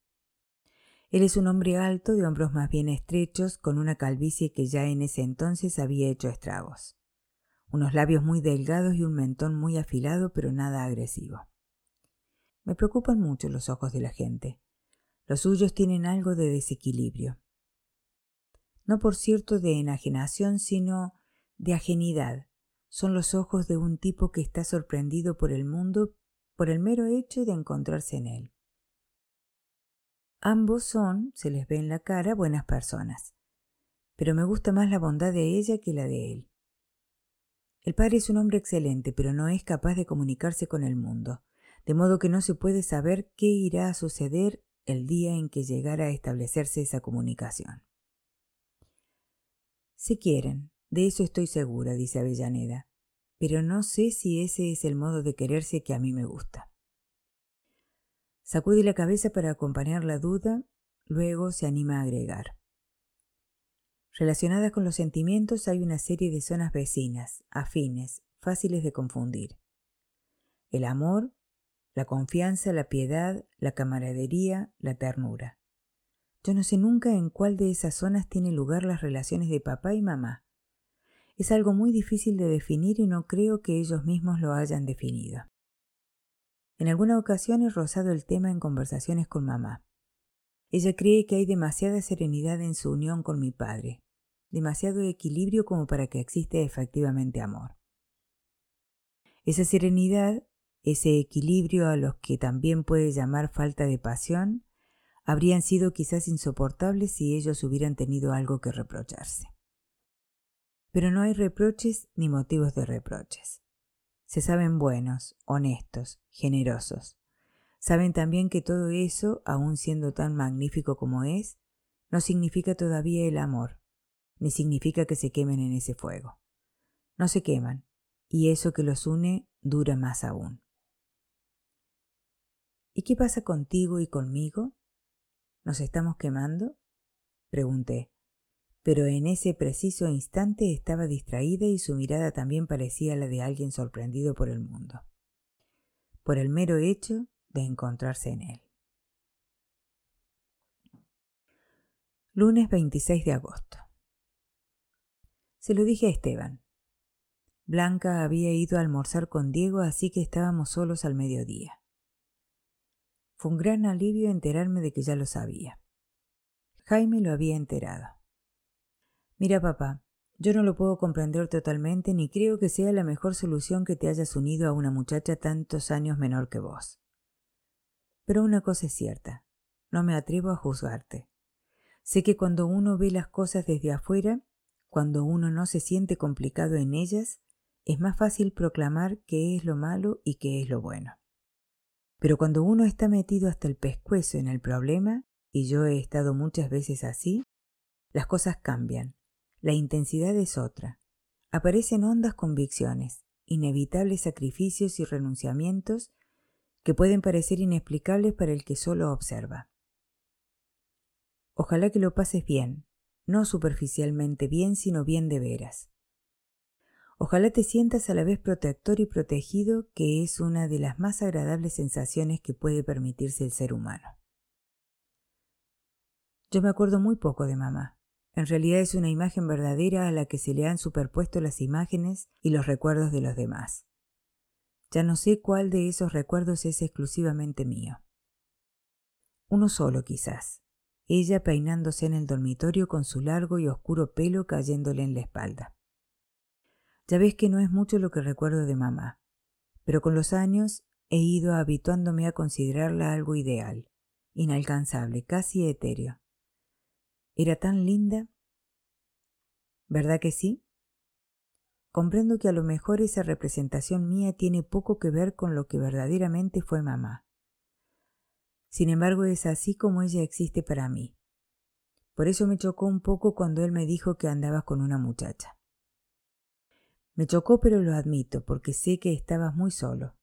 Él es un hombre alto, de hombros más bien estrechos, con una calvicie que ya en ese entonces había hecho estragos. Unos labios muy delgados y un mentón muy afilado, pero nada agresivo. Me preocupan mucho los ojos de la gente. Los suyos tienen algo de desequilibrio. No por cierto de enajenación, sino de ajenidad. Son los ojos de un tipo que está sorprendido por el mundo por el mero hecho de encontrarse en él. Ambos son, se les ve en la cara, buenas personas, pero me gusta más la bondad de ella que la de él. El padre es un hombre excelente, pero no es capaz de comunicarse con el mundo, de modo que no se puede saber qué irá a suceder el día en que llegara a establecerse esa comunicación. Si quieren, de eso estoy segura, dice Avellaneda, pero no sé si ese es el modo de quererse que a mí me gusta. Sacude la cabeza para acompañar la duda, luego se anima a agregar. Relacionadas con los sentimientos hay una serie de zonas vecinas, afines, fáciles de confundir. El amor, la confianza, la piedad, la camaradería, la ternura. Yo no sé nunca en cuál de esas zonas tienen lugar las relaciones de papá y mamá. Es algo muy difícil de definir y no creo que ellos mismos lo hayan definido. En alguna ocasión he rozado el tema en conversaciones con mamá. Ella cree que hay demasiada serenidad en su unión con mi padre, demasiado equilibrio como para que exista efectivamente amor. Esa serenidad, ese equilibrio a los que también puede llamar falta de pasión, habrían sido quizás insoportables si ellos hubieran tenido algo que reprocharse. Pero no hay reproches ni motivos de reproches se saben buenos, honestos, generosos. Saben también que todo eso, aun siendo tan magnífico como es, no significa todavía el amor, ni significa que se quemen en ese fuego. No se queman, y eso que los une dura más aún. ¿Y qué pasa contigo y conmigo? ¿Nos estamos quemando? Pregunté, pero en ese preciso instante estaba distraída y su mirada también parecía la de alguien sorprendido por el mundo, por el mero hecho de encontrarse en él. Lunes 26 de agosto. Se lo dije a Esteban. Blanca había ido a almorzar con Diego, así que estábamos solos al mediodía. Fue un gran alivio enterarme de que ya lo sabía. Jaime lo había enterado. Mira, papá, yo no lo puedo comprender totalmente ni creo que sea la mejor solución que te hayas unido a una muchacha tantos años menor que vos. Pero una cosa es cierta, no me atrevo a juzgarte. Sé que cuando uno ve las cosas desde afuera, cuando uno no se siente complicado en ellas, es más fácil proclamar qué es lo malo y qué es lo bueno. Pero cuando uno está metido hasta el pescuezo en el problema, y yo he estado muchas veces así, las cosas cambian, la intensidad es otra, aparecen hondas convicciones, inevitables sacrificios y renunciamientos que pueden parecer inexplicables para el que solo observa. Ojalá que lo pases bien, no superficialmente bien, sino bien de veras. Ojalá te sientas a la vez protector y protegido, que es una de las más agradables sensaciones que puede permitirse el ser humano. Yo me acuerdo muy poco de mamá. En realidad es una imagen verdadera a la que se le han superpuesto las imágenes y los recuerdos de los demás. Ya no sé cuál de esos recuerdos es exclusivamente mío. Uno solo, quizás ella peinándose en el dormitorio con su largo y oscuro pelo cayéndole en la espalda. Ya ves que no es mucho lo que recuerdo de mamá, pero con los años he ido habituándome a considerarla algo ideal, inalcanzable, casi etéreo. ¿Era tan linda? ¿Verdad que sí? Comprendo que a lo mejor esa representación mía tiene poco que ver con lo que verdaderamente fue mamá. Sin embargo, es así como ella existe para mí. Por eso me chocó un poco cuando él me dijo que andabas con una muchacha. Me chocó, pero lo admito, porque sé que estabas muy solo.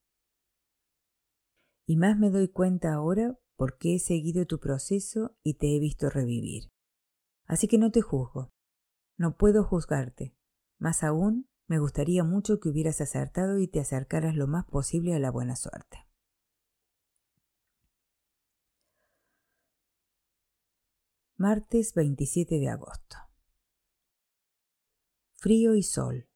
Y más me doy cuenta ahora porque he seguido tu proceso y te he visto revivir. Así que no te juzgo. No puedo juzgarte. Más aún, me gustaría mucho que hubieras acertado y te acercaras lo más posible a la buena suerte. Martes 27 de agosto. Frío y sol.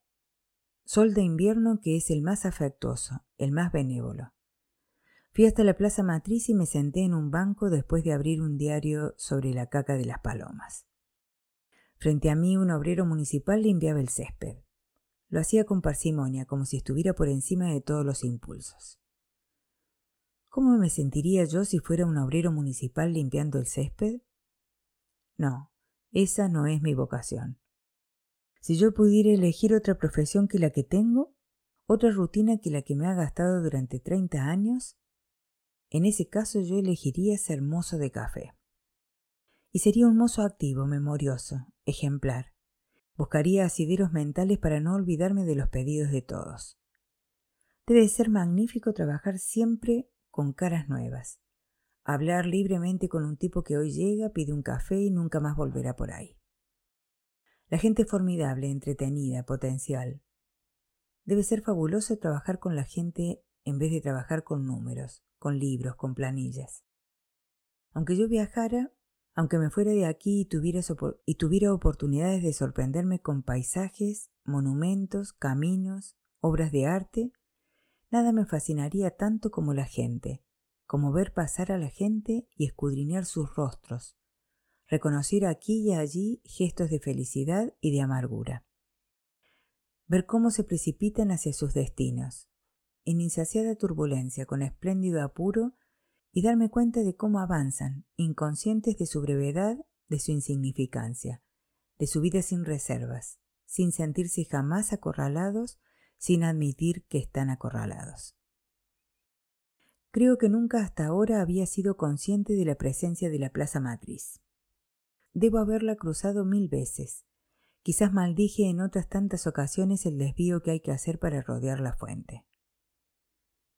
Sol de invierno que es el más afectuoso, el más benévolo. Fui hasta la plaza matriz y me senté en un banco después de abrir un diario sobre la caca de las palomas. Frente a mí un obrero municipal limpiaba el césped. Lo hacía con parsimonia, como si estuviera por encima de todos los impulsos. ¿Cómo me sentiría yo si fuera un obrero municipal limpiando el césped? No, esa no es mi vocación. Si yo pudiera elegir otra profesión que la que tengo, otra rutina que la que me ha gastado durante 30 años, en ese caso yo elegiría ser mozo de café. Y sería un mozo activo, memorioso, ejemplar. Buscaría asideros mentales para no olvidarme de los pedidos de todos. Debe ser magnífico trabajar siempre con caras nuevas, hablar libremente con un tipo que hoy llega, pide un café y nunca más volverá por ahí. La gente formidable, entretenida, potencial. Debe ser fabuloso trabajar con la gente en vez de trabajar con números, con libros, con planillas. Aunque yo viajara, aunque me fuera de aquí y tuviera, y tuviera oportunidades de sorprenderme con paisajes, monumentos, caminos, obras de arte, nada me fascinaría tanto como la gente, como ver pasar a la gente y escudriñar sus rostros, reconocer aquí y allí gestos de felicidad y de amargura, ver cómo se precipitan hacia sus destinos, en insaciada turbulencia, con espléndido apuro, y darme cuenta de cómo avanzan, inconscientes de su brevedad, de su insignificancia, de su vida sin reservas, sin sentirse jamás acorralados, sin admitir que están acorralados. Creo que nunca hasta ahora había sido consciente de la presencia de la Plaza Matriz. Debo haberla cruzado mil veces. Quizás maldije en otras tantas ocasiones el desvío que hay que hacer para rodear la fuente.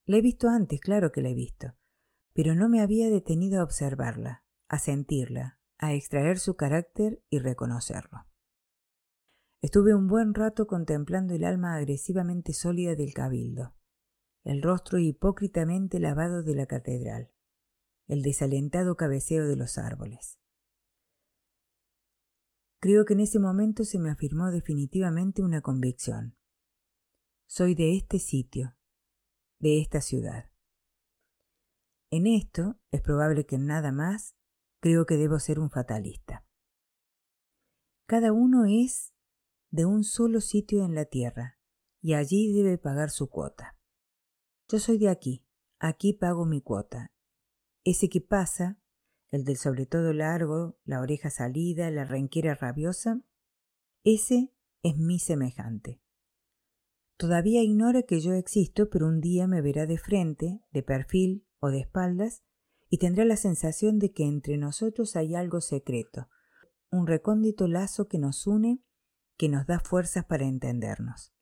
La he visto antes, claro que la he visto, pero no me había detenido a observarla, a sentirla, a extraer su carácter y reconocerlo. Estuve un buen rato contemplando el alma agresivamente sólida del cabildo, el rostro hipócritamente lavado de la catedral, el desalentado cabeceo de los árboles. Creo que en ese momento se me afirmó definitivamente una convicción. Soy de este sitio, de esta ciudad. En esto, es probable que nada más, creo que debo ser un fatalista. Cada uno es de un solo sitio en la tierra, y allí debe pagar su cuota. Yo soy de aquí, aquí pago mi cuota. Ese que pasa, el del sobre todo largo, la oreja salida, la renquera rabiosa, ese es mi semejante. Todavía ignora que yo existo, pero un día me verá de frente, de perfil o de espaldas, y tendrá la sensación de que entre nosotros hay algo secreto, un recóndito lazo que nos une, que nos da fuerzas para entendernos.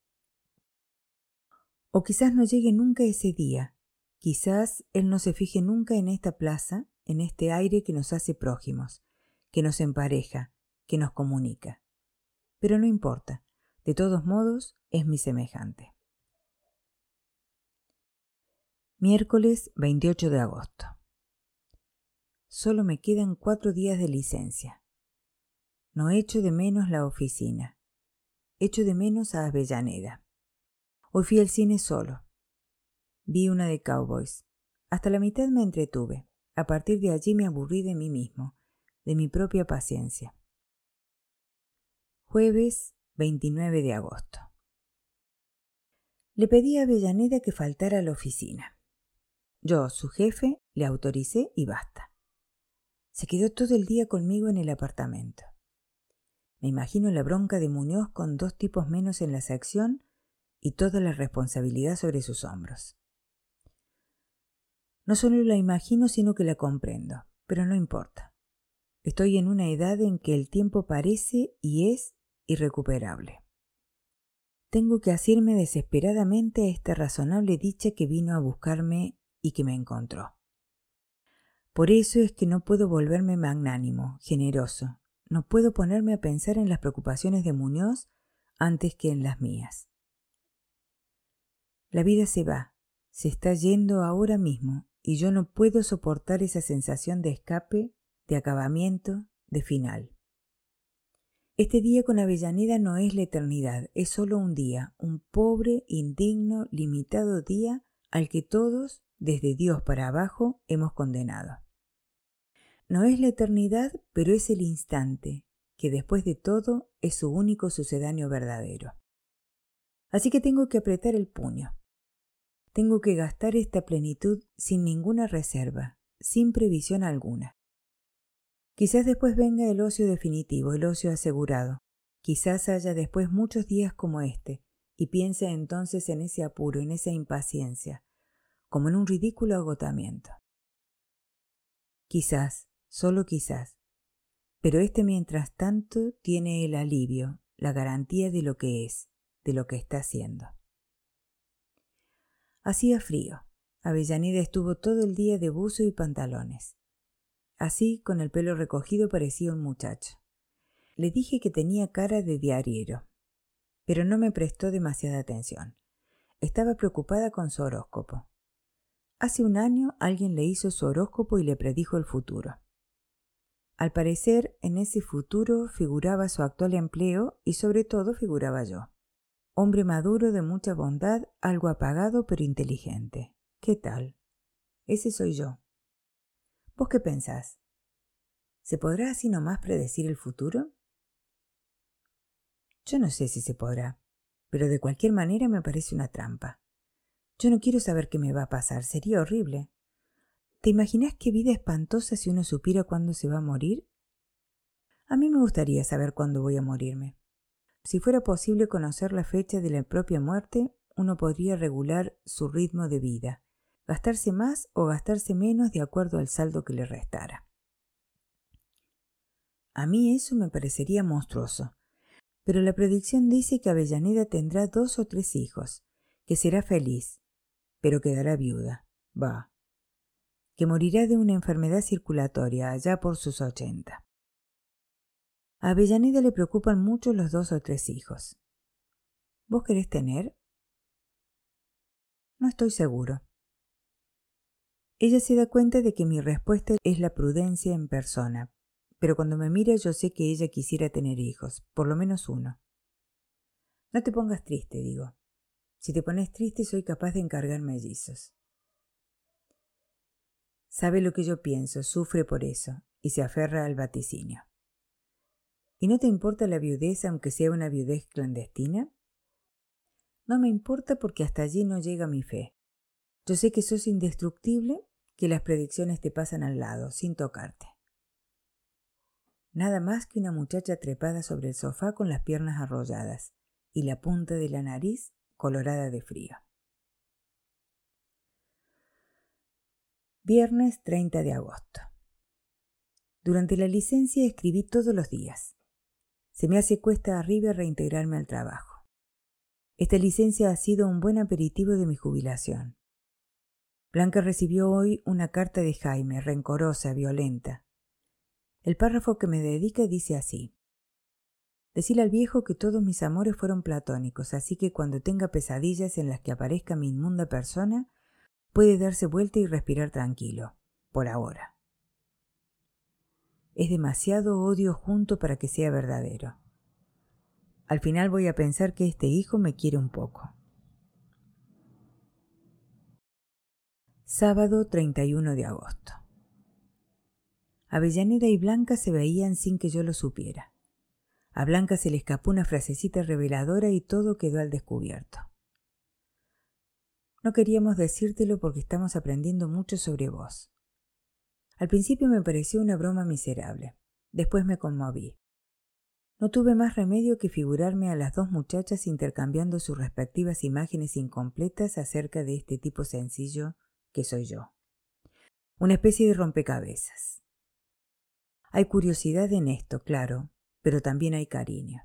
O quizás no llegue nunca ese día, quizás Él no se fije nunca en esta plaza, en este aire que nos hace prójimos, que nos empareja, que nos comunica. Pero no importa, de todos modos es mi semejante. Miércoles 28 de agosto. Solo me quedan cuatro días de licencia. No echo de menos la oficina. Echo de menos a Avellaneda. Hoy fui al cine solo. Vi una de Cowboys. Hasta la mitad me entretuve. A partir de allí me aburrí de mí mismo, de mi propia paciencia. Jueves 29 de agosto. Le pedí a Avellaneda que faltara a la oficina. Yo, su jefe, le autoricé y basta. Se quedó todo el día conmigo en el apartamento. Me imagino la bronca de Muñoz con dos tipos menos en la sección y toda la responsabilidad sobre sus hombros. No solo la imagino, sino que la comprendo, pero no importa. Estoy en una edad en que el tiempo parece y es irrecuperable. Tengo que asirme desesperadamente a esta razonable dicha que vino a buscarme y que me encontró. Por eso es que no puedo volverme magnánimo, generoso, no puedo ponerme a pensar en las preocupaciones de Muñoz antes que en las mías. La vida se va, se está yendo ahora mismo, y yo no puedo soportar esa sensación de escape, de acabamiento, de final. Este día con Avellaneda no es la eternidad, es solo un día, un pobre, indigno, limitado día al que todos, desde Dios para abajo, hemos condenado. No es la eternidad, pero es el instante, que después de todo es su único sucedáneo verdadero. Así que tengo que apretar el puño. Tengo que gastar esta plenitud sin ninguna reserva, sin previsión alguna. Quizás después venga el ocio definitivo, el ocio asegurado. Quizás haya después muchos días como este, y piense entonces en ese apuro, en esa impaciencia, como en un ridículo agotamiento. Quizás, solo quizás. Pero este mientras tanto tiene el alivio, la garantía de lo que es, de lo que está haciendo. Hacía frío. Avellaneda estuvo todo el día de buzo y pantalones. Así, con el pelo recogido, parecía un muchacho. Le dije que tenía cara de diariero, pero no me prestó demasiada atención. Estaba preocupada con su horóscopo. Hace un año alguien le hizo su horóscopo y le predijo el futuro. Al parecer, en ese futuro figuraba su actual empleo y sobre todo figuraba yo. Hombre maduro de mucha bondad, algo apagado pero inteligente. ¿Qué tal? Ese soy yo. ¿Vos qué pensás? ¿Se podrá así nomás predecir el futuro? Yo no sé si se podrá, pero de cualquier manera me parece una trampa. Yo no quiero saber qué me va a pasar, sería horrible. ¿Te imaginas qué vida espantosa si uno supiera cuándo se va a morir? A mí me gustaría saber cuándo voy a morirme. Si fuera posible conocer la fecha de la propia muerte, uno podría regular su ritmo de vida, gastarse más o gastarse menos de acuerdo al saldo que le restara. A mí eso me parecería monstruoso, pero la predicción dice que Avellaneda tendrá dos o tres hijos, que será feliz, pero quedará viuda. Va. Que morirá de una enfermedad circulatoria allá por sus ochenta. A Avellaneda le preocupan mucho los dos o tres hijos. ¿Vos querés tener? No estoy seguro. Ella se da cuenta de que mi respuesta es la prudencia en persona, pero cuando me mira yo sé que ella quisiera tener hijos, por lo menos uno. No te pongas triste, digo. Si te pones triste soy capaz de encargar mellizos. Sabe lo que yo pienso, sufre por eso, y se aferra al vaticinio. ¿Y no te importa la viudez aunque sea una viudez clandestina? No me importa porque hasta allí no llega mi fe. Yo sé que sos indestructible, que las predicciones te pasan al lado, sin tocarte. Nada más que una muchacha trepada sobre el sofá con las piernas arrolladas y la punta de la nariz colorada de frío. Viernes 30 de agosto. Durante la licencia escribí todos los días. Se me hace cuesta arriba reintegrarme al trabajo. Esta licencia ha sido un buen aperitivo de mi jubilación. Blanca recibió hoy una carta de Jaime, rencorosa, violenta. El párrafo que me dedica dice así. Decile al viejo que todos mis amores fueron platónicos, así que cuando tenga pesadillas en las que aparezca mi inmunda persona, puede darse vuelta y respirar tranquilo, por ahora. Es demasiado odio junto para que sea verdadero. Al final voy a pensar que este hijo me quiere un poco. Sábado 31 de agosto. Avellaneda y Blanca se veían sin que yo lo supiera. A Blanca se le escapó una frasecita reveladora y todo quedó al descubierto. No queríamos decírtelo porque estamos aprendiendo mucho sobre vos. Al principio me pareció una broma miserable. Después me conmoví. No tuve más remedio que figurarme a las dos muchachas intercambiando sus respectivas imágenes incompletas acerca de este tipo sencillo que soy yo. Una especie de rompecabezas. Hay curiosidad en esto, claro, pero también hay cariño.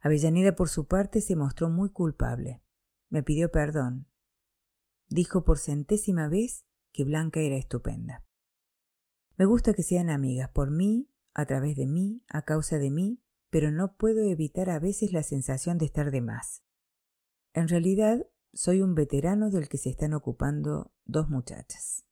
Avellaneda por su parte se mostró muy culpable. Me pidió perdón. Dijo por centésima vez que Blanca era estupenda. Me gusta que sean amigas por mí, a través de mí, a causa de mí, pero no puedo evitar a veces la sensación de estar de más. En realidad, soy un veterano del que se están ocupando dos muchachas.